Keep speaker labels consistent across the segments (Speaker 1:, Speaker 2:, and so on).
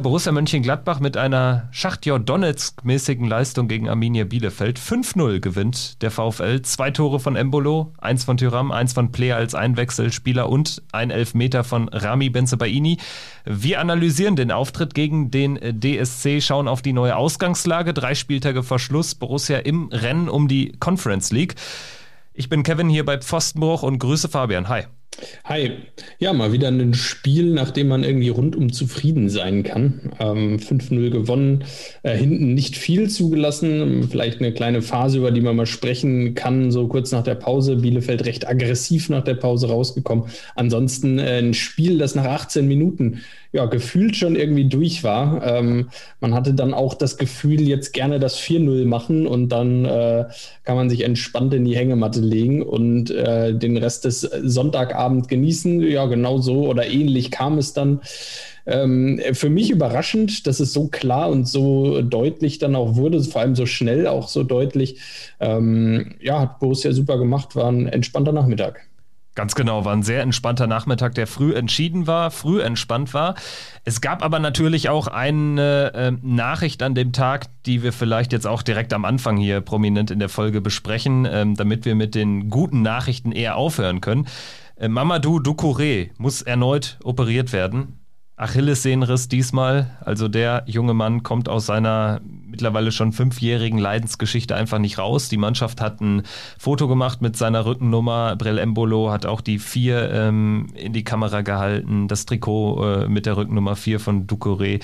Speaker 1: Borussia Mönchengladbach mit einer Schachtjor Donetsk-mäßigen Leistung gegen Arminia Bielefeld. 5-0 gewinnt der VfL. Zwei Tore von Embolo, eins von Tyram, eins von Player als Einwechselspieler und ein Elfmeter von Rami Benzebaini. Wir analysieren den Auftritt gegen den DSC, schauen auf die neue Ausgangslage. Drei Spieltage vor Schluss. Borussia im Rennen um die Conference League. Ich bin Kevin hier bei Pfostenbruch und grüße Fabian. Hi.
Speaker 2: Hi. Ja, mal wieder ein Spiel, nach dem man irgendwie rundum zufrieden sein kann. Ähm, 5-0 gewonnen, äh, hinten nicht viel zugelassen. Vielleicht eine kleine Phase, über die man mal sprechen kann, so kurz nach der Pause. Bielefeld recht aggressiv nach der Pause rausgekommen. Ansonsten äh, ein Spiel, das nach 18 Minuten ja, gefühlt schon irgendwie durch war. Ähm, man hatte dann auch das Gefühl, jetzt gerne das 4-0 machen und dann äh, kann man sich entspannt in die Hängematte legen und äh, den Rest des Sonntagabend genießen. Ja, genau so oder ähnlich kam es dann. Ähm, für mich überraschend, dass es so klar und so deutlich dann auch wurde, vor allem so schnell auch so deutlich. Ähm, ja, hat Borussia super gemacht, war ein entspannter Nachmittag.
Speaker 1: Ganz genau, war ein sehr entspannter Nachmittag, der früh entschieden war, früh entspannt war. Es gab aber natürlich auch eine äh, Nachricht an dem Tag, die wir vielleicht jetzt auch direkt am Anfang hier prominent in der Folge besprechen, ähm, damit wir mit den guten Nachrichten eher aufhören können. Äh, Mamadou Doucouré muss erneut operiert werden. Achillessehnenriss diesmal. Also der junge Mann kommt aus seiner mittlerweile schon fünfjährigen Leidensgeschichte einfach nicht raus. Die Mannschaft hat ein Foto gemacht mit seiner Rückennummer. Brel Embolo hat auch die vier ähm, in die Kamera gehalten. Das Trikot äh, mit der Rückennummer vier von Ducouré.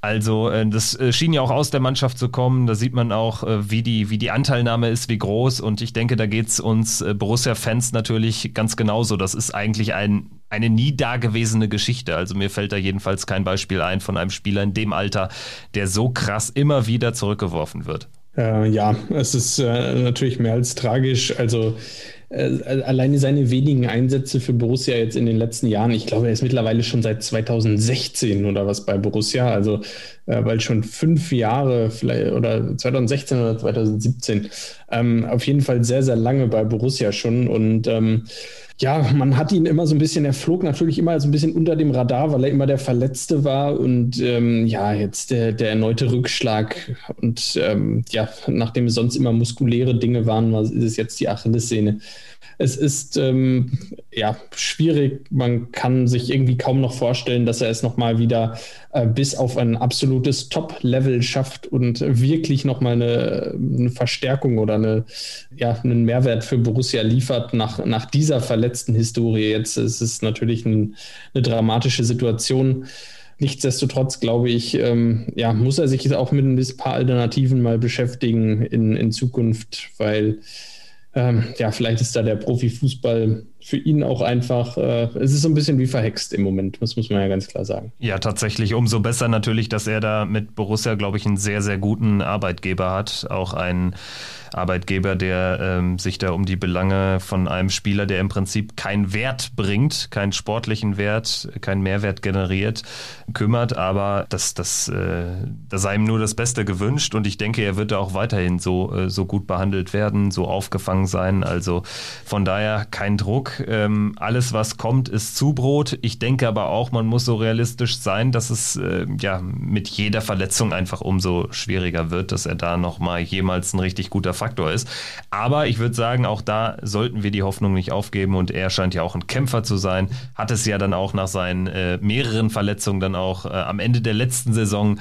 Speaker 1: Also äh, das äh, schien ja auch aus der Mannschaft zu kommen. Da sieht man auch, äh, wie, die, wie die Anteilnahme ist, wie groß. Und ich denke, da geht es uns Borussia-Fans natürlich ganz genauso. Das ist eigentlich ein, eine nie dagewesene Geschichte. Also mir fällt da jedenfalls kein Beispiel ein von einem Spieler in dem Alter, der so krass immer wieder zurückgeworfen wird.
Speaker 2: Äh, ja, es ist äh, natürlich mehr als tragisch. Also äh, alleine seine wenigen Einsätze für Borussia jetzt in den letzten Jahren, ich glaube, er ist mittlerweile schon seit 2016 oder was bei Borussia, also äh, weil schon fünf Jahre vielleicht oder 2016 oder 2017, ähm, auf jeden Fall sehr, sehr lange bei Borussia schon und ähm, ja, man hat ihn immer so ein bisschen, er flog natürlich immer so ein bisschen unter dem Radar, weil er immer der Verletzte war und ähm, ja, jetzt der, der erneute Rückschlag und ähm, ja, nachdem es sonst immer muskuläre Dinge waren, ist es jetzt die Achillessehne. Es ist ähm, ja schwierig. Man kann sich irgendwie kaum noch vorstellen, dass er es nochmal wieder äh, bis auf ein absolutes Top-Level schafft und wirklich nochmal eine, eine Verstärkung oder eine, ja, einen Mehrwert für Borussia liefert nach, nach dieser verletzten Historie. Jetzt ist es natürlich ein, eine dramatische Situation. Nichtsdestotrotz glaube ich, ähm, ja, muss er sich auch mit ein paar Alternativen mal beschäftigen in, in Zukunft, weil ähm, ja, vielleicht ist da der Profifußball für ihn auch einfach, äh, es ist so ein bisschen wie verhext im Moment, das muss man ja ganz klar sagen.
Speaker 1: Ja, tatsächlich. Umso besser natürlich, dass er da mit Borussia, glaube ich, einen sehr, sehr guten Arbeitgeber hat. Auch einen Arbeitgeber, der ähm, sich da um die Belange von einem Spieler, der im Prinzip keinen Wert bringt, keinen sportlichen Wert, keinen Mehrwert generiert, kümmert. Aber das, das, äh, da sei ihm nur das Beste gewünscht und ich denke, er wird da auch weiterhin so, äh, so gut behandelt werden, so aufgefangen sein. Also von daher kein Druck. Ähm, alles, was kommt, ist Zubrot. Ich denke aber auch, man muss so realistisch sein, dass es äh, ja mit jeder Verletzung einfach umso schwieriger wird, dass er da nochmal jemals ein richtig guter Faktor ist. Aber ich würde sagen, auch da sollten wir die Hoffnung nicht aufgeben und er scheint ja auch ein Kämpfer zu sein. Hat es ja dann auch nach seinen äh, mehreren Verletzungen dann auch äh, am Ende der letzten Saison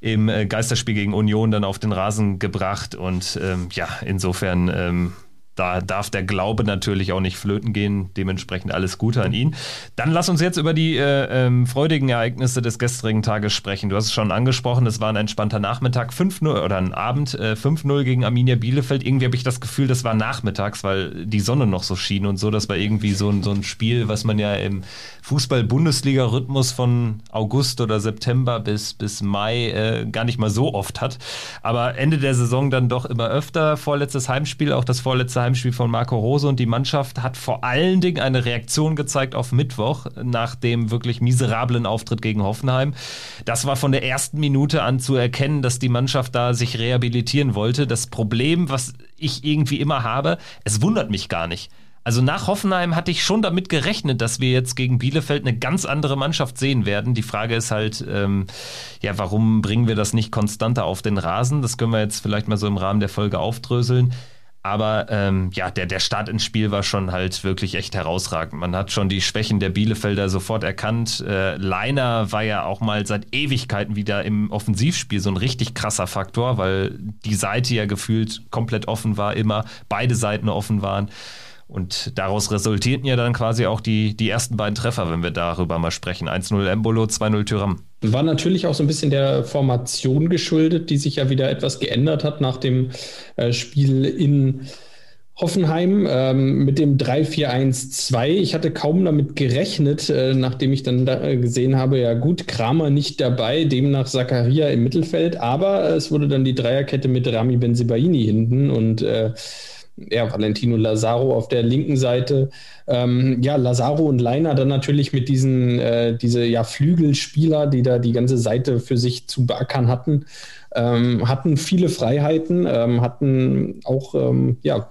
Speaker 1: im äh, Geisterspiel gegen Union dann auf den Rasen gebracht und ähm, ja, insofern ähm, da darf der Glaube natürlich auch nicht flöten gehen. Dementsprechend alles Gute an ihn. Dann lass uns jetzt über die äh, ähm, freudigen Ereignisse des gestrigen Tages sprechen. Du hast es schon angesprochen, es war ein entspannter Nachmittag 5-0 oder ein Abend äh, 5-0 gegen Arminia Bielefeld. Irgendwie habe ich das Gefühl, das war nachmittags, weil die Sonne noch so schien und so. Das war irgendwie so ein, so ein Spiel, was man ja im Fußball-Bundesliga-Rhythmus von August oder September bis, bis Mai äh, gar nicht mal so oft hat. Aber Ende der Saison dann doch immer öfter. Vorletztes Heimspiel, auch das vorletzte Heimspiel von Marco Rose und die Mannschaft hat vor allen Dingen eine Reaktion gezeigt auf Mittwoch nach dem wirklich miserablen Auftritt gegen Hoffenheim. Das war von der ersten Minute an zu erkennen, dass die Mannschaft da sich rehabilitieren wollte. Das Problem, was ich irgendwie immer habe, es wundert mich gar nicht. Also nach Hoffenheim hatte ich schon damit gerechnet, dass wir jetzt gegen Bielefeld eine ganz andere Mannschaft sehen werden. Die Frage ist halt, ähm, ja, warum bringen wir das nicht konstanter auf den Rasen? Das können wir jetzt vielleicht mal so im Rahmen der Folge aufdröseln. Aber ähm, ja, der, der Start ins Spiel war schon halt wirklich echt herausragend. Man hat schon die Schwächen der Bielefelder sofort erkannt. Äh, Leiner war ja auch mal seit Ewigkeiten wieder im Offensivspiel so ein richtig krasser Faktor, weil die Seite ja gefühlt komplett offen war, immer beide Seiten offen waren. Und daraus resultierten ja dann quasi auch die, die ersten beiden Treffer, wenn wir darüber mal sprechen. 1-0 Embolo, 2-0 Tyram.
Speaker 2: War natürlich auch so ein bisschen der Formation geschuldet, die sich ja wieder etwas geändert hat nach dem äh, Spiel in Hoffenheim ähm, mit dem 3-4-1-2. Ich hatte kaum damit gerechnet, äh, nachdem ich dann da gesehen habe, ja gut, Kramer nicht dabei, demnach Zakaria im Mittelfeld, aber es wurde dann die Dreierkette mit Rami Benzibaini hinten und äh, ja, Valentino Lazaro auf der linken Seite. Ähm, ja, Lazaro und Leiner dann natürlich mit diesen, äh, diese ja, Flügelspieler, die da die ganze Seite für sich zu beackern hatten, ähm, hatten viele Freiheiten, ähm, hatten auch, ähm, ja,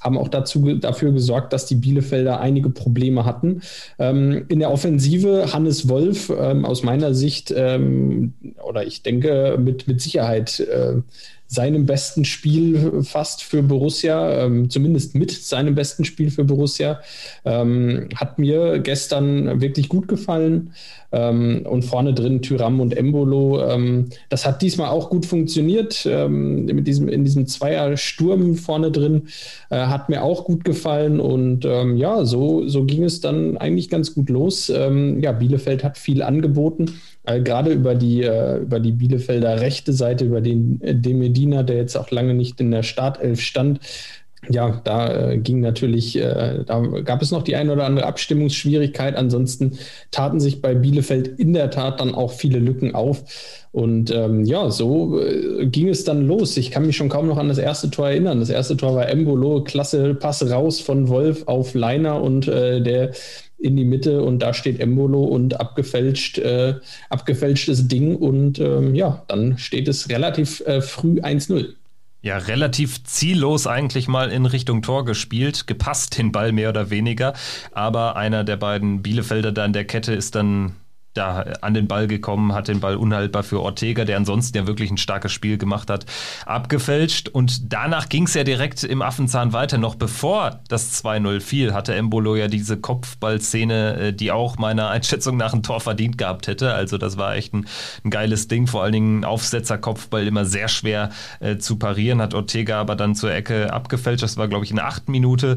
Speaker 2: haben auch dazu, dafür gesorgt, dass die Bielefelder einige Probleme hatten. Ähm, in der Offensive Hannes Wolf ähm, aus meiner Sicht, ähm, oder ich denke mit, mit Sicherheit äh, seinem besten Spiel fast für Borussia, ähm, zumindest mit seinem besten Spiel für Borussia. Ähm, hat mir gestern wirklich gut gefallen. Ähm, und vorne drin Tyram und Embolo. Ähm, das hat diesmal auch gut funktioniert. Ähm, mit diesem, in diesem Zweier-Sturm vorne drin äh, hat mir auch gut gefallen. Und ähm, ja, so, so ging es dann eigentlich ganz gut los. ja, Bielefeld hat viel angeboten äh, gerade über die, äh, über die Bielefelder rechte Seite, über den äh, Demedina, der jetzt auch lange nicht in der Startelf stand, ja, da ging natürlich, da gab es noch die eine oder andere Abstimmungsschwierigkeit. Ansonsten taten sich bei Bielefeld in der Tat dann auch viele Lücken auf. Und ähm, ja, so ging es dann los. Ich kann mich schon kaum noch an das erste Tor erinnern. Das erste Tor war Embolo, klasse Pass raus von Wolf auf Leiner und der in die Mitte und da steht Embolo und abgefälscht, äh, abgefälschtes Ding und ähm, ja, dann steht es relativ äh, früh 1-0.
Speaker 1: Ja, relativ ziellos eigentlich mal in Richtung Tor gespielt, gepasst den Ball mehr oder weniger, aber einer der beiden Bielefelder da in der Kette ist dann da an den Ball gekommen, hat den Ball unhaltbar für Ortega, der ansonsten ja wirklich ein starkes Spiel gemacht hat, abgefälscht. Und danach ging es ja direkt im Affenzahn weiter. Noch bevor das 2-0 fiel, hatte Embolo ja diese Kopfballszene, äh, die auch meiner Einschätzung nach ein Tor verdient gehabt hätte. Also das war echt ein, ein geiles Ding. Vor allen Dingen Aufsetzer-Kopfball immer sehr schwer äh, zu parieren, hat Ortega aber dann zur Ecke abgefälscht. Das war, glaube ich, in der Minute.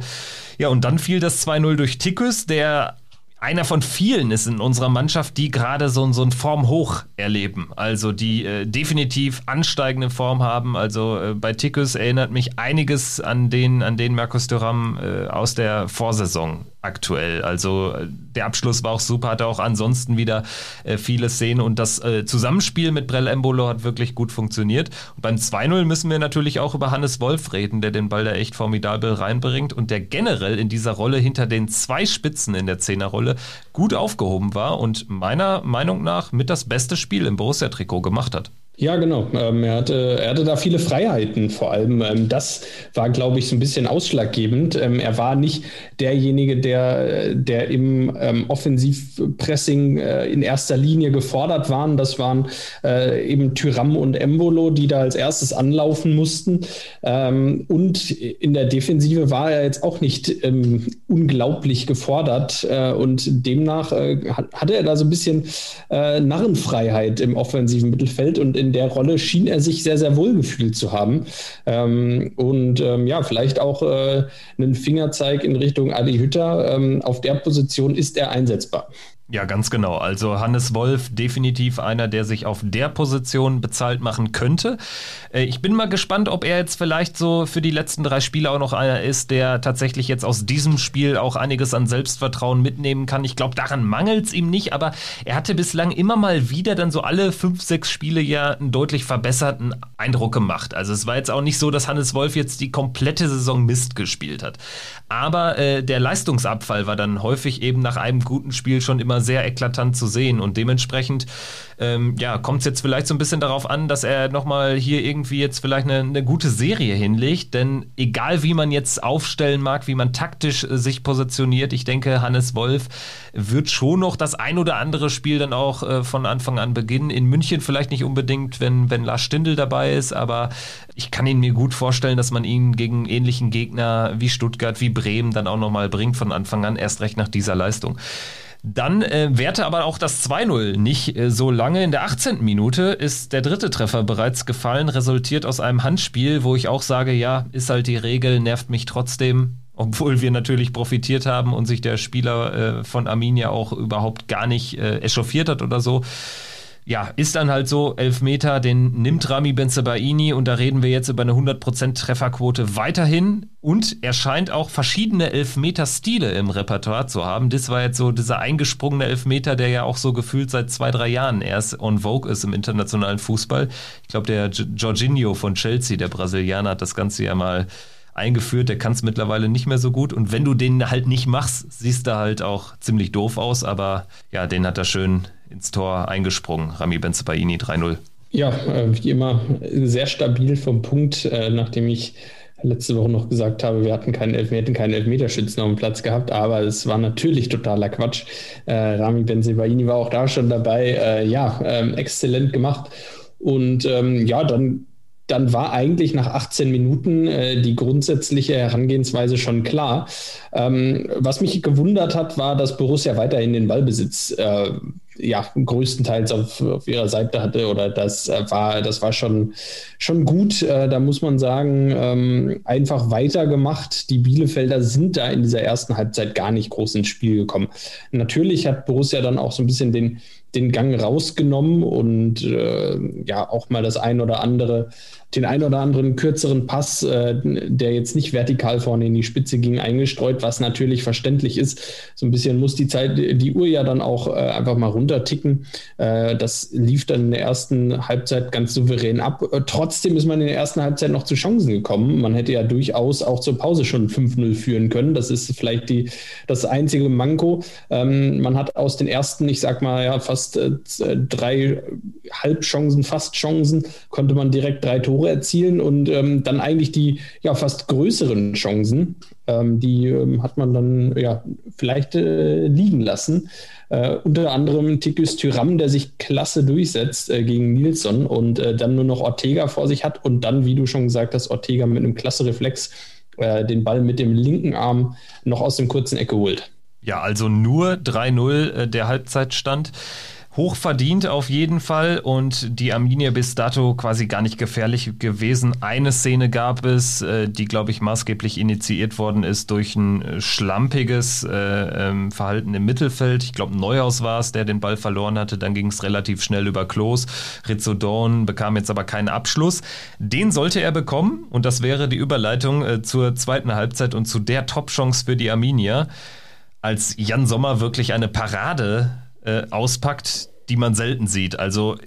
Speaker 1: Ja, und dann fiel das 2-0 durch Tikus, der einer von vielen ist in unserer Mannschaft, die gerade so, so ein Formhoch erleben. Also die äh, definitiv ansteigende Form haben. Also äh, bei Tikus erinnert mich einiges an den, an den Markus Thuram äh, aus der Vorsaison aktuell. Also äh, der Abschluss war auch super, hatte auch ansonsten wieder äh, viele Szenen und das äh, Zusammenspiel mit Brell Embolo hat wirklich gut funktioniert. Und beim 2-0 müssen wir natürlich auch über Hannes Wolf reden, der den Ball da echt formidabel reinbringt und der generell in dieser Rolle hinter den zwei Spitzen in der Zehnerrolle gut aufgehoben war und meiner Meinung nach mit das beste Spiel im Borussia-Trikot gemacht hat.
Speaker 2: Ja, genau. Ähm, er, hatte, er hatte da viele Freiheiten vor allem. Ähm, das war, glaube ich, so ein bisschen ausschlaggebend. Ähm, er war nicht derjenige, der, der im ähm, Offensivpressing äh, in erster Linie gefordert waren. Das waren äh, eben Tyram und Embolo, die da als erstes anlaufen mussten. Ähm, und in der Defensive war er jetzt auch nicht ähm, unglaublich gefordert. Äh, und demnach äh, hatte er da so ein bisschen äh, Narrenfreiheit im offensiven Mittelfeld. Und in der Rolle schien er sich sehr, sehr wohl gefühlt zu haben. Ähm, und ähm, ja, vielleicht auch äh, einen Fingerzeig in Richtung Adi Hütter. Ähm, auf der Position ist er einsetzbar.
Speaker 1: Ja, ganz genau. Also Hannes Wolf definitiv einer, der sich auf der Position bezahlt machen könnte. Äh, ich bin mal gespannt, ob er jetzt vielleicht so für die letzten drei Spiele auch noch einer ist, der tatsächlich jetzt aus diesem Spiel auch einiges an Selbstvertrauen mitnehmen kann. Ich glaube, daran mangelt es ihm nicht, aber er hatte bislang immer mal wieder dann so alle fünf, sechs Spiele ja einen deutlich verbesserten Eindruck gemacht. Also es war jetzt auch nicht so, dass Hannes Wolf jetzt die komplette Saison Mist gespielt hat. Aber äh, der Leistungsabfall war dann häufig eben nach einem guten Spiel schon immer immer sehr eklatant zu sehen. Und dementsprechend ähm, ja, kommt es jetzt vielleicht so ein bisschen darauf an, dass er nochmal hier irgendwie jetzt vielleicht eine, eine, gute Serie hinlegt. Denn egal wie man jetzt aufstellen mag, wie man taktisch äh, sich positioniert, ich denke, Hannes Wolf wird schon noch das ein oder andere Spiel dann auch äh, von Anfang an beginnen. In München vielleicht nicht unbedingt, wenn, wenn Lars Stindl dabei ist, aber ich kann ihn mir gut vorstellen, dass man ihn gegen ähnlichen Gegner wie Stuttgart, wie Bremen dann auch nochmal bringt von Anfang an, erst recht nach dieser Leistung. Dann äh, währte aber auch das 2-0 nicht äh, so lange. In der 18. Minute ist der dritte Treffer bereits gefallen, resultiert aus einem Handspiel, wo ich auch sage, ja, ist halt die Regel, nervt mich trotzdem. Obwohl wir natürlich profitiert haben und sich der Spieler äh, von Arminia auch überhaupt gar nicht äh, echauffiert hat oder so ja, ist dann halt so, Elfmeter, den nimmt Rami Benzebaini und da reden wir jetzt über eine 100% Trefferquote weiterhin und er scheint auch verschiedene Elfmeter-Stile im Repertoire zu haben. Das war jetzt so dieser eingesprungene Elfmeter, der ja auch so gefühlt seit zwei, drei Jahren erst on vogue ist im internationalen Fußball. Ich glaube, der Jorginho von Chelsea, der Brasilianer, hat das Ganze ja mal eingeführt, der kann es mittlerweile nicht mehr so gut. Und wenn du den halt nicht machst, siehst du halt auch ziemlich doof aus, aber ja, den hat er schön ins Tor eingesprungen. Rami Benzebaini 3-0.
Speaker 2: Ja, äh, wie immer sehr stabil vom Punkt, äh, nachdem ich letzte Woche noch gesagt habe, wir hatten keinen Elfmeter, keinen Elfmeterschützen auf dem Platz gehabt, aber es war natürlich totaler Quatsch. Äh, Rami Benzebaini war auch da schon dabei. Äh, ja, ähm, exzellent gemacht. Und ähm, ja, dann dann war eigentlich nach 18 Minuten äh, die grundsätzliche Herangehensweise schon klar. Ähm, was mich gewundert hat, war, dass Borussia weiterhin den Ballbesitz äh, ja, größtenteils auf, auf ihrer Seite hatte oder das äh, war, das war schon, schon gut. Äh, da muss man sagen, ähm, einfach weitergemacht. Die Bielefelder sind da in dieser ersten Halbzeit gar nicht groß ins Spiel gekommen. Natürlich hat Borussia dann auch so ein bisschen den, den Gang rausgenommen und äh, ja auch mal das ein oder andere den ein oder anderen kürzeren Pass, äh, der jetzt nicht vertikal vorne in die Spitze ging, eingestreut, was natürlich verständlich ist. So ein bisschen muss die Zeit, die Uhr ja dann auch äh, einfach mal runterticken. Äh, das lief dann in der ersten Halbzeit ganz souverän ab. Äh, trotzdem ist man in der ersten Halbzeit noch zu Chancen gekommen. Man hätte ja durchaus auch zur Pause schon 5-0 führen können. Das ist vielleicht die, das einzige Manko. Ähm, man hat aus den ersten, ich sag mal, ja, fast äh, drei Halbchancen, fast Chancen, konnte man direkt drei Tore Tore erzielen und ähm, dann eigentlich die ja fast größeren Chancen, ähm, die ähm, hat man dann ja vielleicht äh, liegen lassen. Äh, unter anderem Tikus Tyram, der sich klasse durchsetzt äh, gegen Nilsson und äh, dann nur noch Ortega vor sich hat und dann, wie du schon gesagt hast, Ortega mit einem klasse Reflex äh, den Ball mit dem linken Arm noch aus dem kurzen Ecke holt.
Speaker 1: Ja, also nur 3-0 äh, der Halbzeitstand hochverdient auf jeden Fall und die Arminia bis dato quasi gar nicht gefährlich gewesen. Eine Szene gab es, äh, die, glaube ich, maßgeblich initiiert worden ist durch ein äh, schlampiges äh, ähm, Verhalten im Mittelfeld. Ich glaube, Neuhaus war es, der den Ball verloren hatte. Dann ging es relativ schnell über Klos. Rizzodorn bekam jetzt aber keinen Abschluss. Den sollte er bekommen und das wäre die Überleitung zur zweiten Halbzeit und zu der Top-Chance für die Arminia als Jan Sommer wirklich eine Parade äh, auspackt, die man selten sieht. Also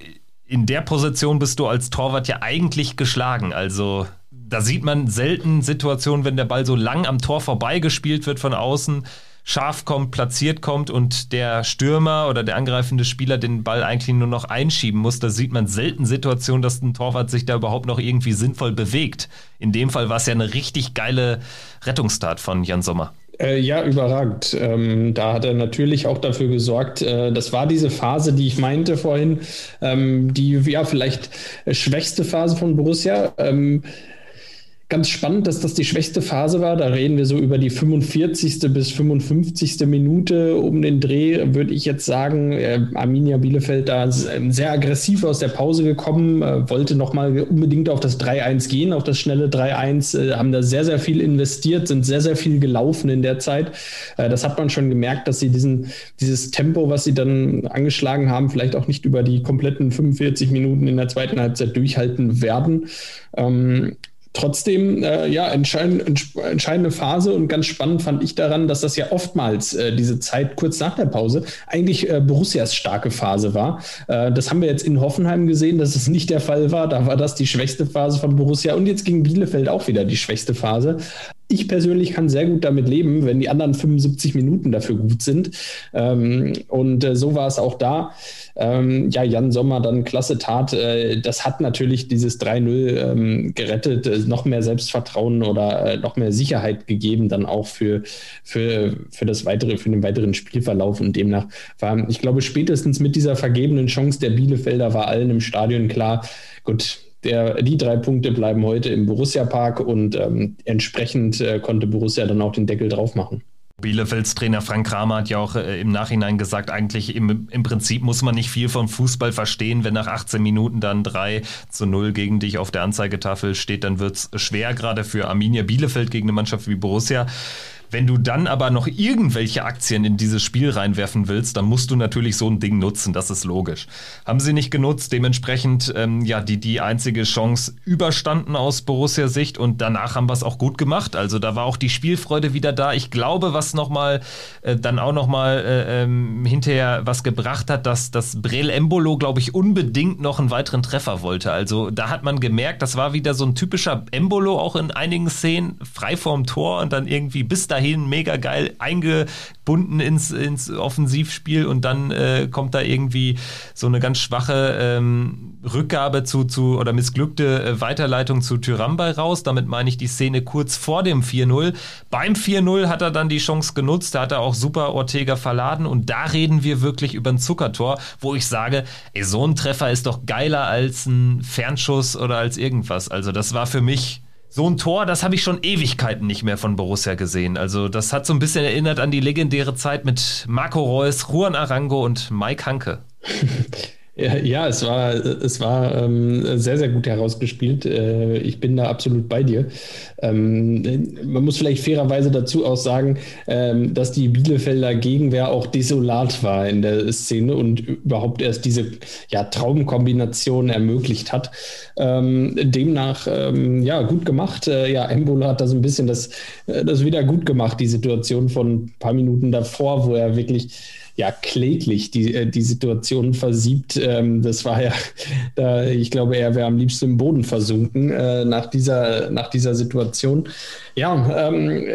Speaker 1: in der Position bist du als Torwart ja eigentlich geschlagen. Also da sieht man selten Situationen, wenn der Ball so lang am Tor vorbeigespielt wird von außen, scharf kommt, platziert kommt und der Stürmer oder der angreifende Spieler den Ball eigentlich nur noch einschieben muss. Da sieht man selten Situationen, dass ein Torwart sich da überhaupt noch irgendwie sinnvoll bewegt. In dem Fall war es ja eine richtig geile Rettungstat von Jan Sommer.
Speaker 2: Äh, ja, überragend. Ähm, da hat er natürlich auch dafür gesorgt. Äh, das war diese Phase, die ich meinte vorhin, ähm, die ja vielleicht schwächste Phase von Borussia. Ähm, Ganz spannend, dass das die schwächste Phase war. Da reden wir so über die 45. bis 55. Minute um den Dreh, würde ich jetzt sagen. Äh, Arminia Bielefeld da sehr aggressiv aus der Pause gekommen, äh, wollte nochmal unbedingt auf das 3-1 gehen, auf das schnelle 3-1, äh, haben da sehr, sehr viel investiert, sind sehr, sehr viel gelaufen in der Zeit. Äh, das hat man schon gemerkt, dass sie diesen, dieses Tempo, was sie dann angeschlagen haben, vielleicht auch nicht über die kompletten 45 Minuten in der zweiten Halbzeit durchhalten werden. Ähm, trotzdem, äh, ja, entscheid entscheidende Phase und ganz spannend fand ich daran, dass das ja oftmals äh, diese Zeit kurz nach der Pause eigentlich äh, Borussias starke Phase war. Äh, das haben wir jetzt in Hoffenheim gesehen, dass es nicht der Fall war. Da war das die schwächste Phase von Borussia und jetzt gegen Bielefeld auch wieder die schwächste Phase ich persönlich kann sehr gut damit leben, wenn die anderen 75 Minuten dafür gut sind. Ähm, und äh, so war es auch da. Ähm, ja, Jan Sommer dann klasse Tat. Äh, das hat natürlich dieses 3-0 ähm, gerettet, äh, noch mehr Selbstvertrauen oder äh, noch mehr Sicherheit gegeben, dann auch für, für, für das weitere, für den weiteren Spielverlauf. Und demnach war, ich glaube, spätestens mit dieser vergebenen Chance der Bielefelder war allen im Stadion klar, gut, der, die drei Punkte bleiben heute im Borussia-Park und ähm, entsprechend äh, konnte Borussia dann auch den Deckel drauf machen.
Speaker 1: Bielefelds Trainer Frank Kramer hat ja auch äh, im Nachhinein gesagt, eigentlich im, im Prinzip muss man nicht viel vom Fußball verstehen. Wenn nach 18 Minuten dann 3 zu 0 gegen dich auf der Anzeigetafel steht, dann wird es schwer, gerade für Arminia Bielefeld gegen eine Mannschaft wie Borussia. Wenn du dann aber noch irgendwelche Aktien in dieses Spiel reinwerfen willst, dann musst du natürlich so ein Ding nutzen, das ist logisch. Haben sie nicht genutzt, dementsprechend ähm, ja die, die einzige Chance überstanden aus Borussia Sicht und danach haben wir es auch gut gemacht. Also da war auch die Spielfreude wieder da. Ich glaube, was nochmal äh, dann auch nochmal äh, ähm, hinterher was gebracht hat, dass das Brel Embolo, glaube ich, unbedingt noch einen weiteren Treffer wollte. Also da hat man gemerkt, das war wieder so ein typischer Embolo auch in einigen Szenen, frei vorm Tor und dann irgendwie bis dahin dahin, mega geil eingebunden ins, ins Offensivspiel und dann äh, kommt da irgendwie so eine ganz schwache ähm, Rückgabe zu, zu oder missglückte äh, Weiterleitung zu Tyrambay raus. Damit meine ich die Szene kurz vor dem 4-0. Beim 4-0 hat er dann die Chance genutzt, da hat er auch super Ortega verladen und da reden wir wirklich über ein Zuckertor, wo ich sage, ey, so ein Treffer ist doch geiler als ein Fernschuss oder als irgendwas. Also das war für mich so ein Tor, das habe ich schon Ewigkeiten nicht mehr von Borussia gesehen. Also das hat so ein bisschen erinnert an die legendäre Zeit mit Marco Reus, Juan Arango und Mike Hanke.
Speaker 2: Ja, es war, es war ähm, sehr, sehr gut herausgespielt. Äh, ich bin da absolut bei dir. Ähm, man muss vielleicht fairerweise dazu auch sagen, ähm, dass die Bielefelder Gegenwehr auch desolat war in der Szene und überhaupt erst diese ja, Traumkombination ermöglicht hat. Ähm, demnach, ähm, ja, gut gemacht. Äh, ja, Embolo hat da so ein bisschen das, äh, das wieder gut gemacht, die Situation von ein paar Minuten davor, wo er wirklich ja kläglich die, äh, die Situation versiebt. Ähm, das war ja, da, ich glaube, er wäre am liebsten im Boden versunken äh, nach, dieser, nach dieser Situation. Ja, ähm,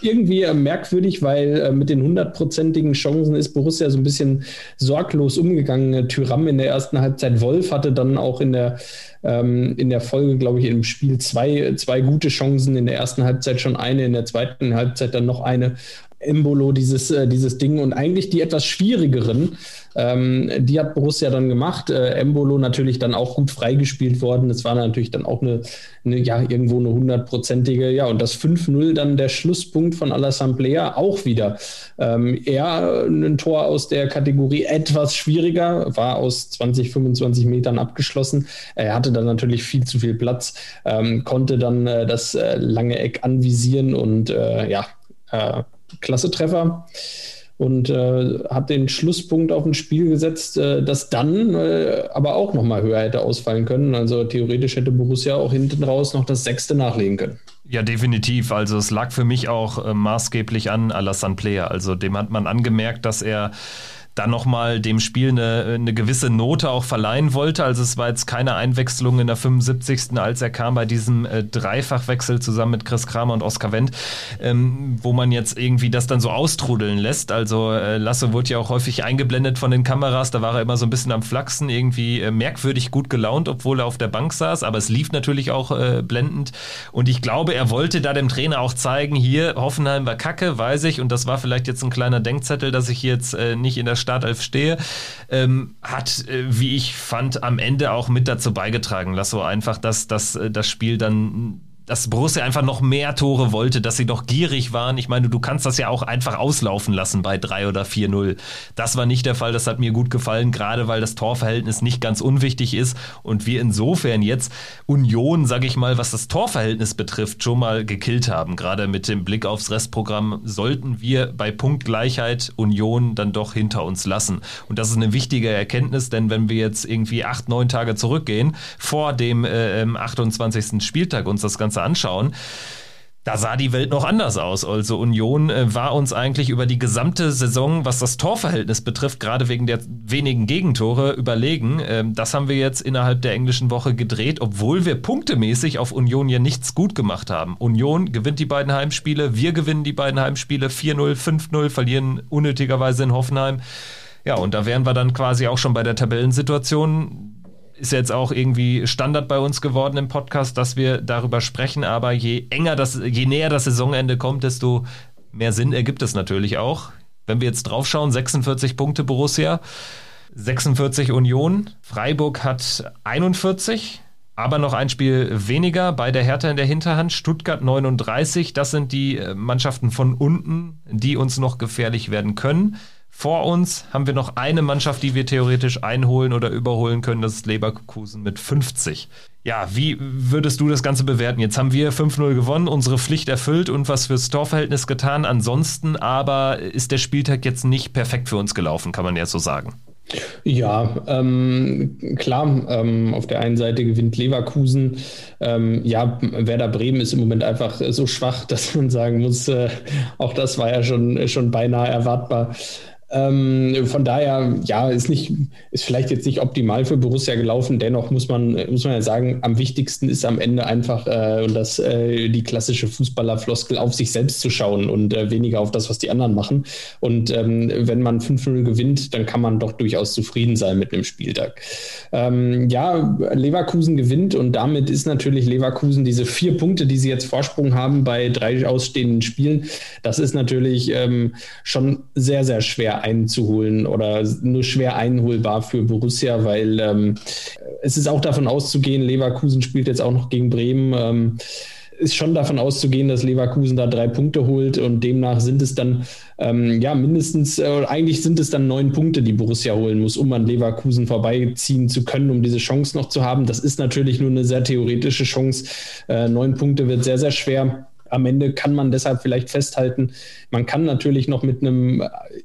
Speaker 2: irgendwie merkwürdig, weil äh, mit den hundertprozentigen Chancen ist Borussia so ein bisschen sorglos umgegangen. Tyram in der ersten Halbzeit, Wolf hatte dann auch in der, ähm, in der Folge, glaube ich, im Spiel zwei, zwei gute Chancen. In der ersten Halbzeit schon eine, in der zweiten Halbzeit dann noch eine. Embolo dieses, äh, dieses Ding und eigentlich die etwas schwierigeren, ähm, die hat Borussia dann gemacht. Äh, Embolo natürlich dann auch gut freigespielt worden. Es war natürlich dann auch eine, eine ja, irgendwo eine hundertprozentige, ja, und das 5-0 dann der Schlusspunkt von Alassane auch wieder. Ähm, er ein Tor aus der Kategorie etwas schwieriger, war aus 20, 25 Metern abgeschlossen. Er hatte dann natürlich viel zu viel Platz, ähm, konnte dann äh, das äh, lange Eck anvisieren und äh, ja, äh, klasse Treffer und äh, hat den Schlusspunkt auf ein Spiel gesetzt, äh, das dann äh, aber auch noch mal höher hätte ausfallen können. Also theoretisch hätte Borussia auch hinten raus noch das sechste nachlegen können.
Speaker 1: Ja, definitiv. Also es lag für mich auch äh, maßgeblich an Alassane Player. Also dem hat man angemerkt, dass er dann nochmal dem Spiel eine, eine gewisse Note auch verleihen wollte. Also es war jetzt keine Einwechslung in der 75. als er kam bei diesem äh, Dreifachwechsel zusammen mit Chris Kramer und Oskar Wendt, ähm, wo man jetzt irgendwie das dann so austrudeln lässt. Also äh, Lasse wurde ja auch häufig eingeblendet von den Kameras, da war er immer so ein bisschen am Flachsen, irgendwie äh, merkwürdig gut gelaunt, obwohl er auf der Bank saß, aber es lief natürlich auch äh, blendend und ich glaube, er wollte da dem Trainer auch zeigen, hier Hoffenheim war kacke, weiß ich und das war vielleicht jetzt ein kleiner Denkzettel, dass ich jetzt äh, nicht in der Startelf stehe, ähm, hat, äh, wie ich fand, am Ende auch mit dazu beigetragen. Lass so einfach, dass, dass äh, das Spiel dann dass Borussia einfach noch mehr Tore wollte, dass sie noch gierig waren. Ich meine, du kannst das ja auch einfach auslaufen lassen bei 3 oder 4-0. Das war nicht der Fall, das hat mir gut gefallen, gerade weil das Torverhältnis nicht ganz unwichtig ist und wir insofern jetzt Union, sag ich mal, was das Torverhältnis betrifft, schon mal gekillt haben. Gerade mit dem Blick aufs Restprogramm sollten wir bei Punktgleichheit Union dann doch hinter uns lassen. Und das ist eine wichtige Erkenntnis, denn wenn wir jetzt irgendwie acht, neun Tage zurückgehen, vor dem äh, 28. Spieltag uns das Ganze anschauen, da sah die Welt noch anders aus. Also Union äh, war uns eigentlich über die gesamte Saison, was das Torverhältnis betrifft, gerade wegen der wenigen Gegentore überlegen. Ähm, das haben wir jetzt innerhalb der englischen Woche gedreht, obwohl wir punktemäßig auf Union ja nichts gut gemacht haben. Union gewinnt die beiden Heimspiele, wir gewinnen die beiden Heimspiele 4-0, 5-0, verlieren unnötigerweise in Hoffenheim. Ja, und da wären wir dann quasi auch schon bei der Tabellensituation ist jetzt auch irgendwie Standard bei uns geworden im Podcast, dass wir darüber sprechen, aber je enger das, je näher das Saisonende kommt, desto mehr Sinn ergibt es natürlich auch. Wenn wir jetzt draufschauen, 46 Punkte Borussia, 46 Union, Freiburg hat 41, aber noch ein Spiel weniger bei der Hertha in der Hinterhand, Stuttgart 39, das sind die äh, Mannschaften von unten, die uns noch gefährlich werden können. Vor uns haben wir noch eine Mannschaft, die wir theoretisch einholen oder überholen können. Das ist Leverkusen mit 50. Ja, wie würdest du das Ganze bewerten? Jetzt haben wir 5-0 gewonnen, unsere Pflicht erfüllt und was fürs Torverhältnis getan. Ansonsten aber ist der Spieltag jetzt nicht perfekt für uns gelaufen, kann man ja so sagen.
Speaker 2: Ja, ähm, klar, ähm, auf der einen Seite gewinnt Leverkusen. Ähm, ja, Werder Bremen ist im Moment einfach so schwach, dass man sagen muss, äh, auch das war ja schon, schon beinahe erwartbar. Ähm, von daher, ja, ist nicht, ist vielleicht jetzt nicht optimal für Borussia gelaufen. Dennoch muss man, muss man ja sagen, am wichtigsten ist am Ende einfach äh, und das äh, die klassische Fußballerfloskel auf sich selbst zu schauen und äh, weniger auf das, was die anderen machen. Und ähm, wenn man 5-0 gewinnt, dann kann man doch durchaus zufrieden sein mit einem Spieltag. Ähm, ja, Leverkusen gewinnt und damit ist natürlich Leverkusen diese vier Punkte, die sie jetzt Vorsprung haben bei drei ausstehenden Spielen, das ist natürlich ähm, schon sehr, sehr schwer einzuholen oder nur schwer einholbar für Borussia, weil ähm, es ist auch davon auszugehen, Leverkusen spielt jetzt auch noch gegen Bremen. Ähm, ist schon davon auszugehen, dass Leverkusen da drei Punkte holt und demnach sind es dann ähm, ja mindestens, äh, eigentlich sind es dann neun Punkte, die Borussia holen muss, um an Leverkusen vorbeiziehen zu können, um diese Chance noch zu haben. Das ist natürlich nur eine sehr theoretische Chance. Äh, neun Punkte wird sehr, sehr schwer am Ende kann man deshalb vielleicht festhalten, man kann natürlich noch mit einem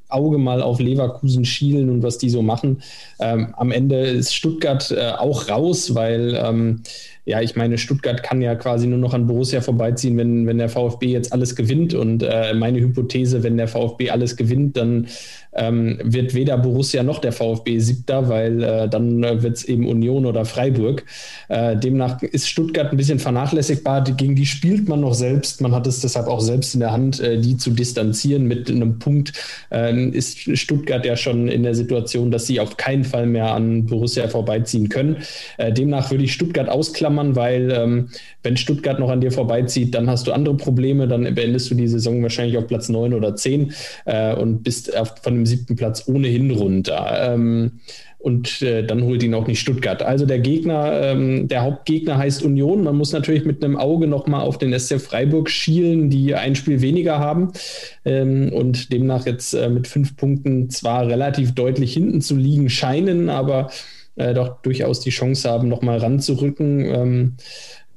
Speaker 2: Auge mal auf Leverkusen schielen und was die so machen. Ähm, am Ende ist Stuttgart äh, auch raus, weil ähm, ja, ich meine, Stuttgart kann ja quasi nur noch an Borussia vorbeiziehen, wenn, wenn der VfB jetzt alles gewinnt. Und äh, meine Hypothese, wenn der VfB alles gewinnt, dann ähm, wird weder Borussia noch der VfB siebter, weil äh, dann äh, wird es eben Union oder Freiburg. Äh, demnach ist Stuttgart ein bisschen vernachlässigbar. Gegen die spielt man noch selbst. Man hat es deshalb auch selbst in der Hand, äh, die zu distanzieren. Mit einem Punkt äh, ist Stuttgart ja schon in der Situation, dass sie auf keinen Fall mehr an Borussia vorbeiziehen können. Äh, demnach würde ich Stuttgart ausklammern, weil ähm, wenn Stuttgart noch an dir vorbeizieht, dann hast du andere Probleme. Dann beendest du die Saison wahrscheinlich auf Platz 9 oder 10 und bist von dem dem siebten Platz ohnehin runter. Und äh, dann holt ihn auch nicht Stuttgart. Also der Gegner, ähm, der Hauptgegner heißt Union. Man muss natürlich mit einem Auge nochmal auf den SC Freiburg schielen, die ein Spiel weniger haben ähm, und demnach jetzt äh, mit fünf Punkten zwar relativ deutlich hinten zu liegen scheinen, aber äh, doch durchaus die Chance haben, nochmal ranzurücken. Ähm,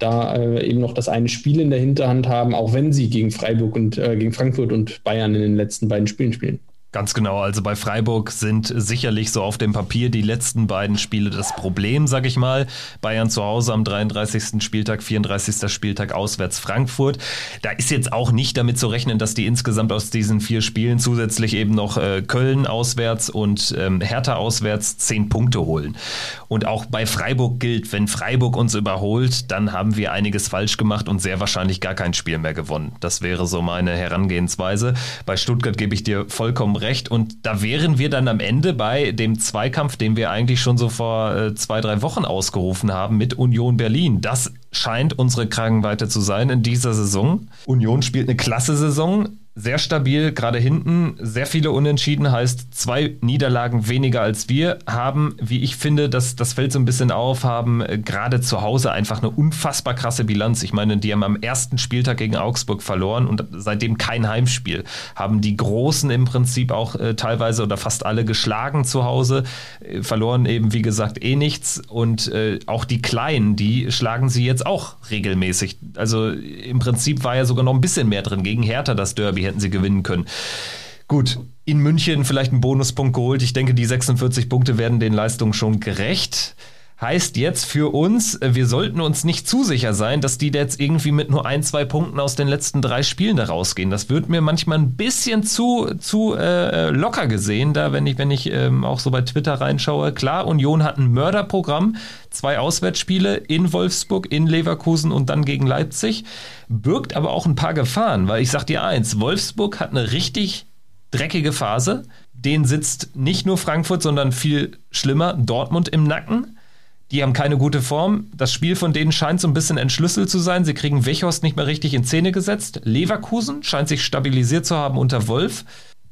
Speaker 2: da äh, eben noch das eine Spiel in der Hinterhand haben, auch wenn sie gegen Freiburg und äh, gegen Frankfurt und Bayern in den letzten beiden Spielen spielen.
Speaker 1: Ganz genau, also bei Freiburg sind sicherlich so auf dem Papier die letzten beiden Spiele das Problem, sag ich mal. Bayern zu Hause am 33. Spieltag, 34. Spieltag auswärts Frankfurt. Da ist jetzt auch nicht damit zu rechnen, dass die insgesamt aus diesen vier Spielen zusätzlich eben noch äh, Köln auswärts und ähm, Hertha auswärts zehn Punkte holen. Und auch bei Freiburg gilt, wenn Freiburg uns überholt, dann haben wir einiges falsch gemacht und sehr wahrscheinlich gar kein Spiel mehr gewonnen. Das wäre so meine Herangehensweise. Bei Stuttgart gebe ich dir vollkommen recht recht. Und da wären wir dann am Ende bei dem Zweikampf, den wir eigentlich schon so vor äh, zwei, drei Wochen ausgerufen haben mit Union Berlin. Das scheint unsere Kragenweite zu sein in dieser Saison. Union spielt eine klasse Saison sehr stabil, gerade hinten. Sehr viele Unentschieden heißt zwei Niederlagen weniger als wir. Haben, wie ich finde, das, das fällt so ein bisschen auf, haben äh, gerade zu Hause einfach eine unfassbar krasse Bilanz. Ich meine, die haben am ersten Spieltag gegen Augsburg verloren und seitdem kein Heimspiel. Haben die Großen im Prinzip auch äh, teilweise oder fast alle geschlagen zu Hause. Äh, verloren eben, wie gesagt, eh nichts. Und äh, auch die Kleinen, die schlagen sie jetzt auch regelmäßig. Also im Prinzip war ja sogar noch ein bisschen mehr drin. Gegen Hertha das Derby hätten sie gewinnen können. Gut, in München vielleicht einen Bonuspunkt geholt. Ich denke, die 46 Punkte werden den Leistungen schon gerecht. Heißt jetzt für uns, wir sollten uns nicht zu sicher sein, dass die jetzt irgendwie mit nur ein, zwei Punkten aus den letzten drei Spielen da rausgehen. Das wird mir manchmal ein bisschen zu, zu äh, locker gesehen, da wenn ich, wenn ich ähm, auch so bei Twitter reinschaue. Klar, Union hat ein Mörderprogramm, zwei Auswärtsspiele in Wolfsburg, in Leverkusen und dann gegen Leipzig, birgt aber auch ein paar Gefahren, weil ich sag dir eins, Wolfsburg hat eine richtig dreckige Phase. Den sitzt nicht nur Frankfurt, sondern viel schlimmer Dortmund im Nacken. Die haben keine gute Form. Das Spiel von denen scheint so ein bisschen entschlüsselt zu sein. Sie kriegen Wechhorst nicht mehr richtig in Szene gesetzt. Leverkusen scheint sich stabilisiert zu haben unter Wolf,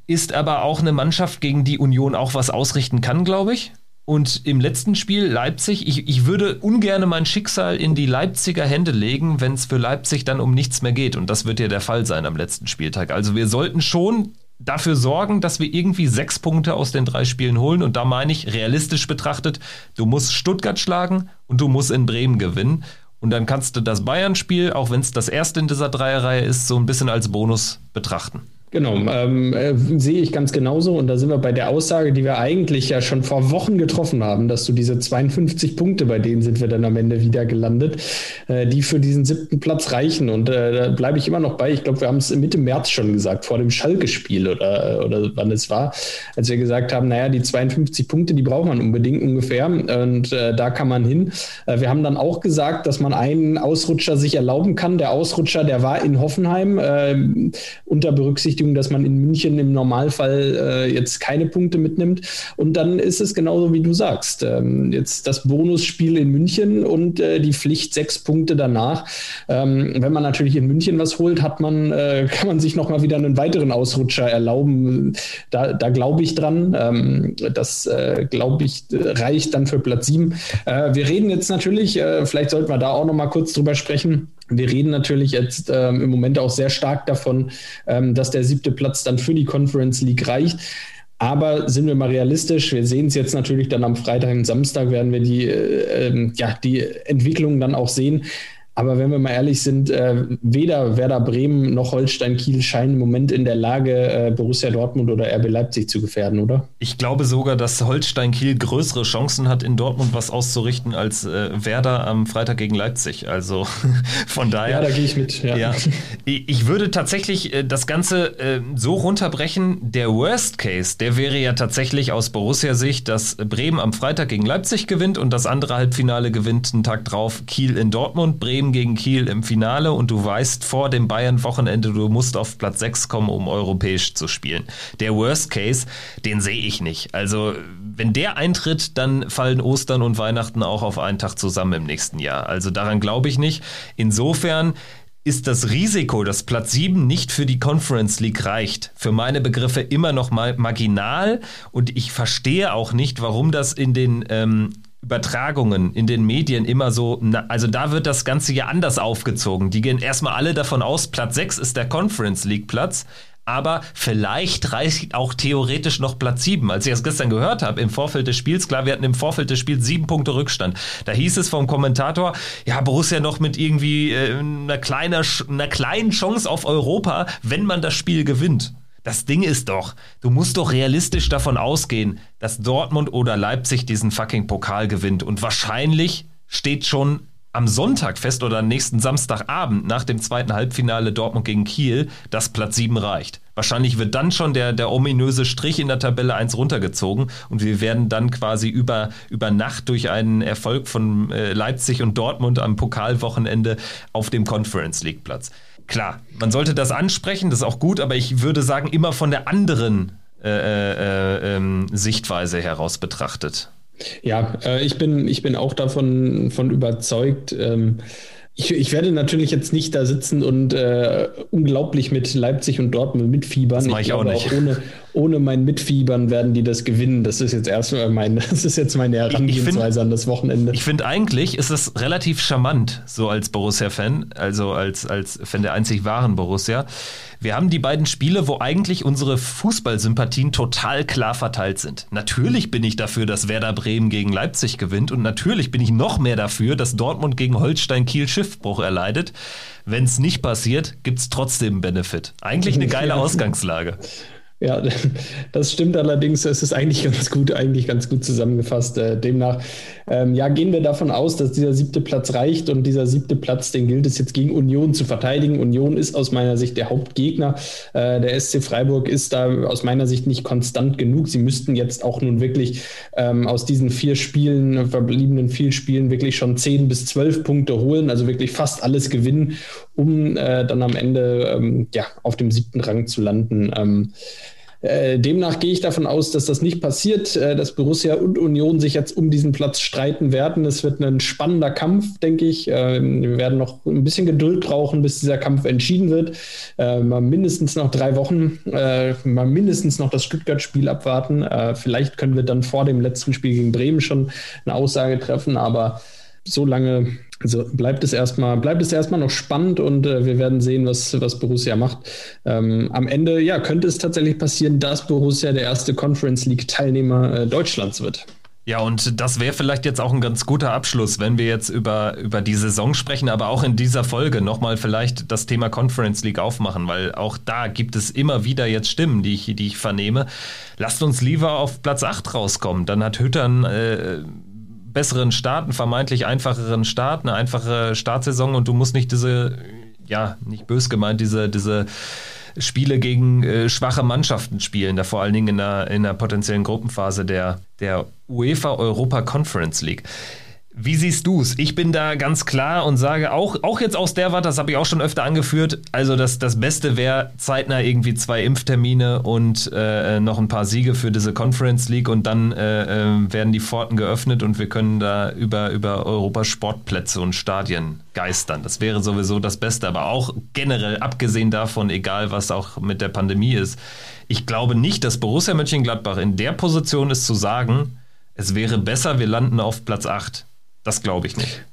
Speaker 1: ist aber auch eine Mannschaft, gegen die Union auch was ausrichten kann, glaube ich. Und im letzten Spiel Leipzig, ich, ich würde ungern mein Schicksal in die Leipziger Hände legen, wenn es für Leipzig dann um nichts mehr geht. Und das wird ja der Fall sein am letzten Spieltag. Also wir sollten schon dafür sorgen, dass wir irgendwie sechs Punkte aus den drei Spielen holen. Und da meine ich, realistisch betrachtet, du musst Stuttgart schlagen und du musst in Bremen gewinnen. Und dann kannst du das Bayern-Spiel, auch wenn es das erste in dieser Dreierreihe ist, so ein bisschen als Bonus betrachten.
Speaker 2: Genau, ähm, äh, sehe ich ganz genauso. Und da sind wir bei der Aussage, die wir eigentlich ja schon vor Wochen getroffen haben, dass du diese 52 Punkte, bei denen sind wir dann am Ende wieder gelandet, äh, die für diesen siebten Platz reichen. Und äh, da bleibe ich immer noch bei. Ich glaube, wir haben es Mitte März schon gesagt, vor dem Schalke-Spiel oder, oder wann es war, als wir gesagt haben, naja, die 52 Punkte, die braucht man unbedingt ungefähr. Und äh, da kann man hin. Äh, wir haben dann auch gesagt, dass man einen Ausrutscher sich erlauben kann. Der Ausrutscher, der war in Hoffenheim äh, unter Berücksichtigung Berechtigung, dass man in München im Normalfall äh, jetzt keine Punkte mitnimmt. Und dann ist es genauso, wie du sagst. Ähm, jetzt das Bonusspiel in München und äh, die Pflicht sechs Punkte danach. Ähm, wenn man natürlich in München was holt, hat man, äh, kann man sich nochmal wieder einen weiteren Ausrutscher erlauben. Da, da glaube ich dran. Ähm, das, äh, glaube ich, reicht dann für Platz sieben. Äh, wir reden jetzt natürlich, äh, vielleicht sollten wir da auch nochmal kurz drüber sprechen wir reden natürlich jetzt ähm, im Moment auch sehr stark davon, ähm, dass der siebte Platz dann für die Conference League reicht. Aber sind wir mal realistisch, wir sehen es jetzt natürlich dann am Freitag und Samstag, werden wir die, äh, äh, ja, die Entwicklung dann auch sehen. Aber wenn wir mal ehrlich sind, äh, weder Werder Bremen noch Holstein Kiel scheinen im Moment in der Lage, äh, Borussia Dortmund oder RB Leipzig zu gefährden, oder?
Speaker 1: Ich glaube sogar, dass Holstein Kiel größere Chancen hat, in Dortmund was auszurichten als äh, Werder am Freitag gegen Leipzig. Also von daher.
Speaker 2: Ja, da gehe ich mit. Ja. ja.
Speaker 1: Ich würde tatsächlich äh, das Ganze äh, so runterbrechen. Der Worst Case, der wäre ja tatsächlich aus Borussia-Sicht, dass Bremen am Freitag gegen Leipzig gewinnt und das andere Halbfinale gewinnt einen Tag drauf Kiel in Dortmund. Bremen Bremen gegen Kiel im Finale und du weißt vor dem Bayern-Wochenende, du musst auf Platz 6 kommen, um europäisch zu spielen. Der Worst Case, den sehe ich nicht. Also, wenn der eintritt, dann fallen Ostern und Weihnachten auch auf einen Tag zusammen im nächsten Jahr. Also daran glaube ich nicht. Insofern ist das Risiko, dass Platz 7 nicht für die Conference League reicht, für meine Begriffe immer noch mal marginal und ich verstehe auch nicht, warum das in den ähm, Übertragungen in den Medien immer so, also da wird das Ganze ja anders aufgezogen. Die gehen erstmal alle davon aus, Platz 6 ist der Conference League Platz. Aber vielleicht reicht auch theoretisch noch Platz 7. Als ich das gestern gehört habe, im Vorfeld des Spiels, klar, wir hatten im Vorfeld des Spiels sieben Punkte Rückstand. Da hieß es vom Kommentator, ja, Borussia noch mit irgendwie äh, einer, kleiner, einer kleinen Chance auf Europa, wenn man das Spiel gewinnt. Das Ding ist doch, du musst doch realistisch davon ausgehen, dass Dortmund oder Leipzig diesen fucking Pokal gewinnt. Und wahrscheinlich steht schon am Sonntag fest oder nächsten Samstagabend nach dem zweiten Halbfinale Dortmund gegen Kiel, dass Platz 7 reicht. Wahrscheinlich wird dann schon der, der ominöse Strich in der Tabelle 1 runtergezogen und wir werden dann quasi über, über Nacht durch einen Erfolg von äh, Leipzig und Dortmund am Pokalwochenende auf dem Conference League Platz klar, man sollte das ansprechen, das ist auch gut, aber ich würde sagen, immer von der anderen äh, äh, ähm, Sichtweise heraus betrachtet.
Speaker 2: Ja, äh, ich, bin, ich bin auch davon von überzeugt. Ähm, ich, ich, werde natürlich jetzt nicht da sitzen und äh, unglaublich mit Leipzig und Dortmund mitfiebern.
Speaker 1: Das mache ich, ich auch nicht.
Speaker 2: Auch ohne, ohne mein Mitfiebern werden die das gewinnen. Das ist jetzt erstmal mein, das ist jetzt meine Herangehensweise an das Wochenende.
Speaker 1: Ich finde eigentlich ist es relativ charmant, so als Borussia-Fan, also als, als Fan der einzig wahren Borussia. Wir haben die beiden Spiele, wo eigentlich unsere Fußballsympathien total klar verteilt sind. Natürlich bin ich dafür, dass Werder Bremen gegen Leipzig gewinnt und natürlich bin ich noch mehr dafür, dass Dortmund gegen Holstein Kiel Schiffbruch erleidet. Wenn es nicht passiert, gibt es trotzdem einen Benefit. Eigentlich eine geile Ausgangslage.
Speaker 2: Ja, das stimmt allerdings. Es ist eigentlich ganz gut, eigentlich ganz gut zusammengefasst. Äh, demnach, ähm, ja, gehen wir davon aus, dass dieser siebte Platz reicht und dieser siebte Platz, den gilt es jetzt gegen Union zu verteidigen. Union ist aus meiner Sicht der Hauptgegner. Äh, der SC Freiburg ist da aus meiner Sicht nicht konstant genug. Sie müssten jetzt auch nun wirklich ähm, aus diesen vier Spielen, verbliebenen vier Spielen, wirklich schon zehn bis zwölf Punkte holen, also wirklich fast alles gewinnen, um äh, dann am Ende ähm, ja, auf dem siebten Rang zu landen. Ähm, äh, demnach gehe ich davon aus, dass das nicht passiert, äh, dass Borussia und Union sich jetzt um diesen Platz streiten werden. Es wird ein spannender Kampf, denke ich. Äh, wir werden noch ein bisschen Geduld brauchen, bis dieser Kampf entschieden wird. Äh, mal mindestens noch drei Wochen, äh, mal mindestens noch das Stuttgart-Spiel abwarten. Vielleicht können wir dann vor dem letzten Spiel gegen Bremen schon eine Aussage treffen, aber so lange also bleibt es erstmal, bleibt es erstmal noch spannend und äh, wir werden sehen, was, was Borussia macht. Ähm, am Ende, ja, könnte es tatsächlich passieren, dass Borussia der erste Conference League Teilnehmer äh, Deutschlands wird.
Speaker 1: Ja, und das wäre vielleicht jetzt auch ein ganz guter Abschluss, wenn wir jetzt über, über die Saison sprechen, aber auch in dieser Folge nochmal vielleicht das Thema Conference League aufmachen, weil auch da gibt es immer wieder jetzt Stimmen, die ich, die ich vernehme. Lasst uns lieber auf Platz 8 rauskommen. Dann hat Hüttern äh, besseren Start, einen vermeintlich einfacheren Start, eine einfache Startsaison und du musst nicht diese, ja, nicht bös gemeint, diese, diese Spiele gegen äh, schwache Mannschaften spielen, da vor allen Dingen in der, in der potenziellen Gruppenphase der, der UEFA Europa Conference League. Wie siehst du es? Ich bin da ganz klar und sage auch, auch jetzt aus der Warte, das habe ich auch schon öfter angeführt, also das, das Beste wäre zeitnah irgendwie zwei Impftermine und äh, noch ein paar Siege für diese Conference League und dann äh, äh werden die Pforten geöffnet und wir können da über, über Europas Sportplätze und Stadien geistern. Das wäre sowieso das Beste, aber auch generell abgesehen davon, egal was auch mit der Pandemie ist, ich glaube nicht, dass Borussia Mönchengladbach in der Position ist zu sagen, es wäre besser, wir landen auf Platz 8 das glaube ich nicht.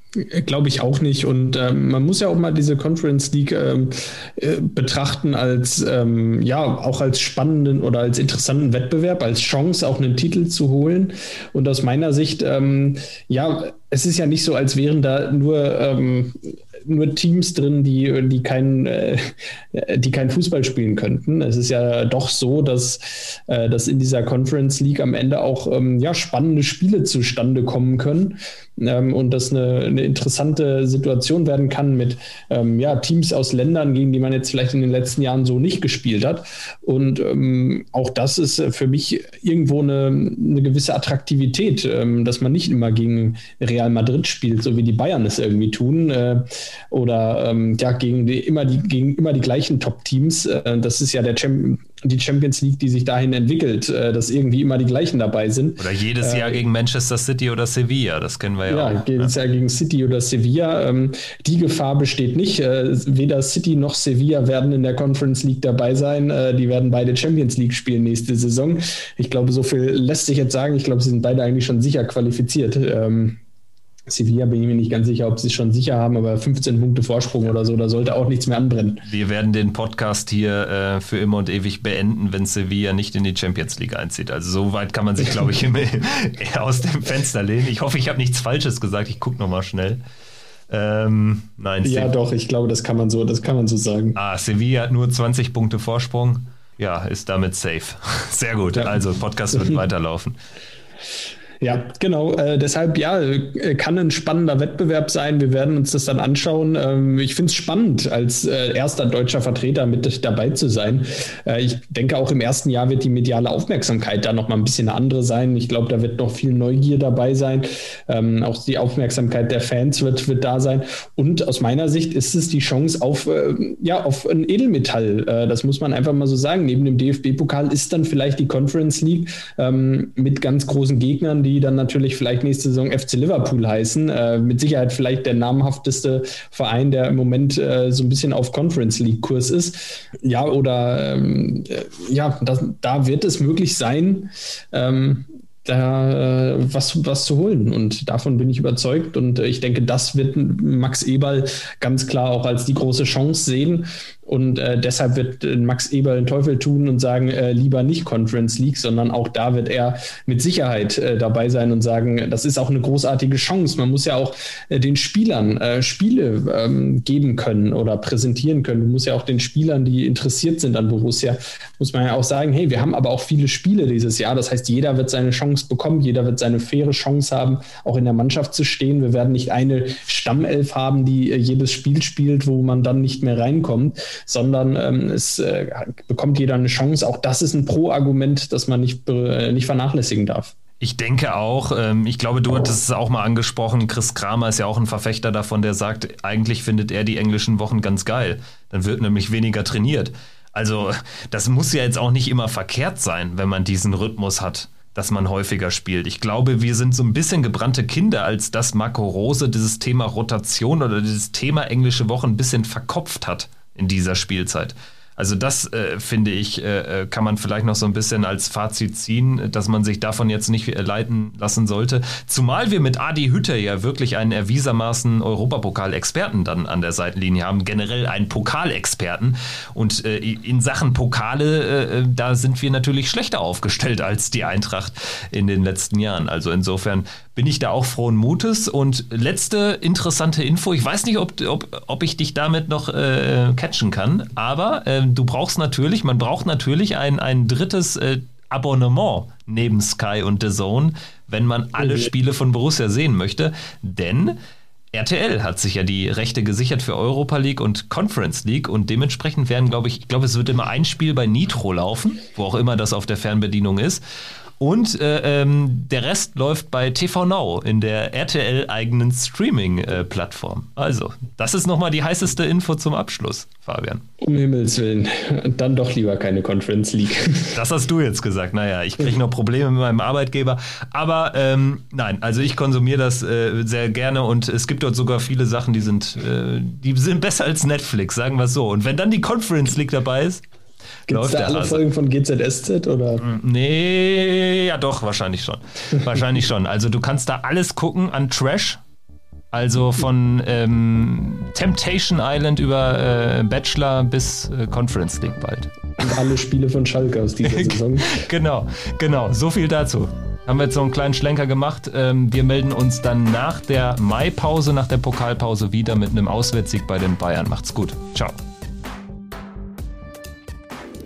Speaker 2: Glaube ich auch nicht. Und ähm, man muss ja auch mal diese Conference League ähm, äh, betrachten als, ähm, ja, auch als spannenden oder als interessanten Wettbewerb, als Chance, auch einen Titel zu holen. Und aus meiner Sicht, ähm, ja, es ist ja nicht so, als wären da nur ähm, nur Teams drin, die, die, kein, äh, die kein Fußball spielen könnten. Es ist ja doch so, dass, äh, dass in dieser Conference League am Ende auch ähm, ja, spannende Spiele zustande kommen können ähm, und das eine, eine, interessante Situation werden kann mit ähm, ja, Teams aus Ländern, gegen die man jetzt vielleicht in den letzten Jahren so nicht gespielt hat. Und ähm, auch das ist für mich irgendwo eine, eine gewisse Attraktivität, ähm, dass man nicht immer gegen Real Madrid spielt, so wie die Bayern es irgendwie tun. Äh, oder ähm, ja, gegen, die, immer die, gegen immer die gleichen Top-Teams. Äh, das ist ja der Champion, die Champions League, die sich dahin entwickelt, äh, dass irgendwie immer die gleichen dabei sind.
Speaker 1: Oder jedes Jahr äh, gegen Manchester City oder Sevilla, das kennen wir ja,
Speaker 2: ja
Speaker 1: auch.
Speaker 2: Ja, jedes Jahr gegen City oder Sevilla. Ähm, die Gefahr besteht nicht. Äh, weder City noch Sevilla werden in der Conference League dabei sein. Äh, die werden beide Champions League spielen nächste Saison. Ich glaube, so viel lässt sich jetzt sagen. Ich glaube, sie sind beide eigentlich schon sicher qualifiziert. Ähm, Sevilla bin ich mir nicht ganz sicher, ob sie es schon sicher haben, aber 15 Punkte Vorsprung oder so, da sollte auch nichts mehr anbrennen.
Speaker 1: Wir werden den Podcast hier äh, für immer und ewig beenden, wenn Sevilla nicht in die Champions League einzieht. Also so weit kann man sich, glaube ich, eher aus dem Fenster lehnen. Ich hoffe, ich habe nichts Falsches gesagt. Ich gucke nochmal schnell.
Speaker 2: Ähm, nein, ja, Se doch, ich glaube, das kann man so, das kann man so sagen.
Speaker 1: Ah, Sevilla hat nur 20 Punkte Vorsprung. Ja, ist damit safe. Sehr gut. Ja. Also, Podcast wird weiterlaufen.
Speaker 2: Ja, genau. Äh, deshalb, ja, äh, kann ein spannender Wettbewerb sein. Wir werden uns das dann anschauen. Ähm, ich finde es spannend, als äh, erster deutscher Vertreter mit dabei zu sein. Äh, ich denke, auch im ersten Jahr wird die mediale Aufmerksamkeit da noch mal ein bisschen eine andere sein. Ich glaube, da wird noch viel Neugier dabei sein. Ähm, auch die Aufmerksamkeit der Fans wird, wird da sein. Und aus meiner Sicht ist es die Chance auf, äh, ja, auf ein Edelmetall. Äh, das muss man einfach mal so sagen. Neben dem DFB-Pokal ist dann vielleicht die Conference League ähm, mit ganz großen Gegnern, die die dann natürlich vielleicht nächste Saison FC Liverpool heißen. Äh, mit Sicherheit vielleicht der namhafteste Verein, der im Moment äh, so ein bisschen auf Conference League Kurs ist. Ja, oder ähm, äh, ja, das, da wird es möglich sein, ähm, da äh, was, was zu holen. Und davon bin ich überzeugt. Und äh, ich denke, das wird Max Eberl ganz klar auch als die große Chance sehen. Und äh, deshalb wird äh, Max Eberl den Teufel tun und sagen, äh, lieber nicht Conference League, sondern auch da wird er mit Sicherheit äh, dabei sein und sagen, das ist auch eine großartige Chance. Man muss ja auch äh, den Spielern äh, Spiele ähm, geben können oder präsentieren können. Du musst ja auch den Spielern, die interessiert sind an Borussia, muss man ja auch sagen, hey, wir haben aber auch viele Spiele dieses Jahr. Das heißt, jeder wird seine Chance bekommen, jeder wird seine faire Chance haben, auch in der Mannschaft zu stehen. Wir werden nicht eine Stammelf haben, die jedes Spiel spielt, wo man dann nicht mehr reinkommt sondern ähm, es äh, bekommt jeder eine Chance. Auch das ist ein Pro-Argument, das man nicht, äh, nicht vernachlässigen darf.
Speaker 1: Ich denke auch, ähm, ich glaube, du hattest es auch mal angesprochen, Chris Kramer ist ja auch ein Verfechter davon, der sagt, eigentlich findet er die englischen Wochen ganz geil. Dann wird nämlich weniger trainiert. Also das muss ja jetzt auch nicht immer verkehrt sein, wenn man diesen Rhythmus hat dass man häufiger spielt. Ich glaube, wir sind so ein bisschen gebrannte Kinder, als dass Marco Rose dieses Thema Rotation oder dieses Thema englische Woche ein bisschen verkopft hat in dieser Spielzeit. Also das äh, finde ich, äh, äh, kann man vielleicht noch so ein bisschen als Fazit ziehen, dass man sich davon jetzt nicht leiten lassen sollte. Zumal wir mit Adi Hütter ja wirklich einen erwiesermaßen Europapokal-Experten dann an der Seitenlinie haben, generell einen Pokalexperten. Und äh, in Sachen Pokale, äh, da sind wir natürlich schlechter aufgestellt als die Eintracht in den letzten Jahren. Also insofern bin ich da auch frohen Mutes. Und letzte interessante Info, ich weiß nicht, ob, ob, ob ich dich damit noch äh, catchen kann, aber äh, du brauchst natürlich, man braucht natürlich ein, ein drittes äh, Abonnement neben Sky und The Zone, wenn man alle Spiele von Borussia sehen möchte. Denn RTL hat sich ja die Rechte gesichert für Europa League und Conference League und dementsprechend werden, glaube ich, ich glaube, es wird immer ein Spiel bei Nitro laufen, wo auch immer das auf der Fernbedienung ist. Und äh, ähm, der Rest läuft bei TV Now in der RTL-eigenen Streaming-Plattform. Äh, also, das ist nochmal die heißeste Info zum Abschluss, Fabian.
Speaker 2: Um Himmels Willen, dann doch lieber keine Conference League.
Speaker 1: Das hast du jetzt gesagt. Naja, ich kriege noch Probleme mit meinem Arbeitgeber. Aber ähm, nein, also ich konsumiere das äh, sehr gerne und es gibt dort sogar viele Sachen, die sind, äh, die sind besser als Netflix, sagen wir es so. Und wenn dann die Conference League dabei ist,
Speaker 2: Gibt es da alle Hase. Folgen von GZSZ oder? Mm,
Speaker 1: nee, ja doch, wahrscheinlich schon. wahrscheinlich schon. Also du kannst da alles gucken an Trash. Also von ähm, Temptation Island über äh, Bachelor bis äh, Conference League bald.
Speaker 2: Und alle Spiele von Schalke aus dieser Saison.
Speaker 1: genau, genau. So viel dazu. Haben wir jetzt so einen kleinen Schlenker gemacht. Ähm, wir melden uns dann nach der Maipause, nach der Pokalpause wieder mit einem Auswärtssieg bei den Bayern. Macht's gut. Ciao.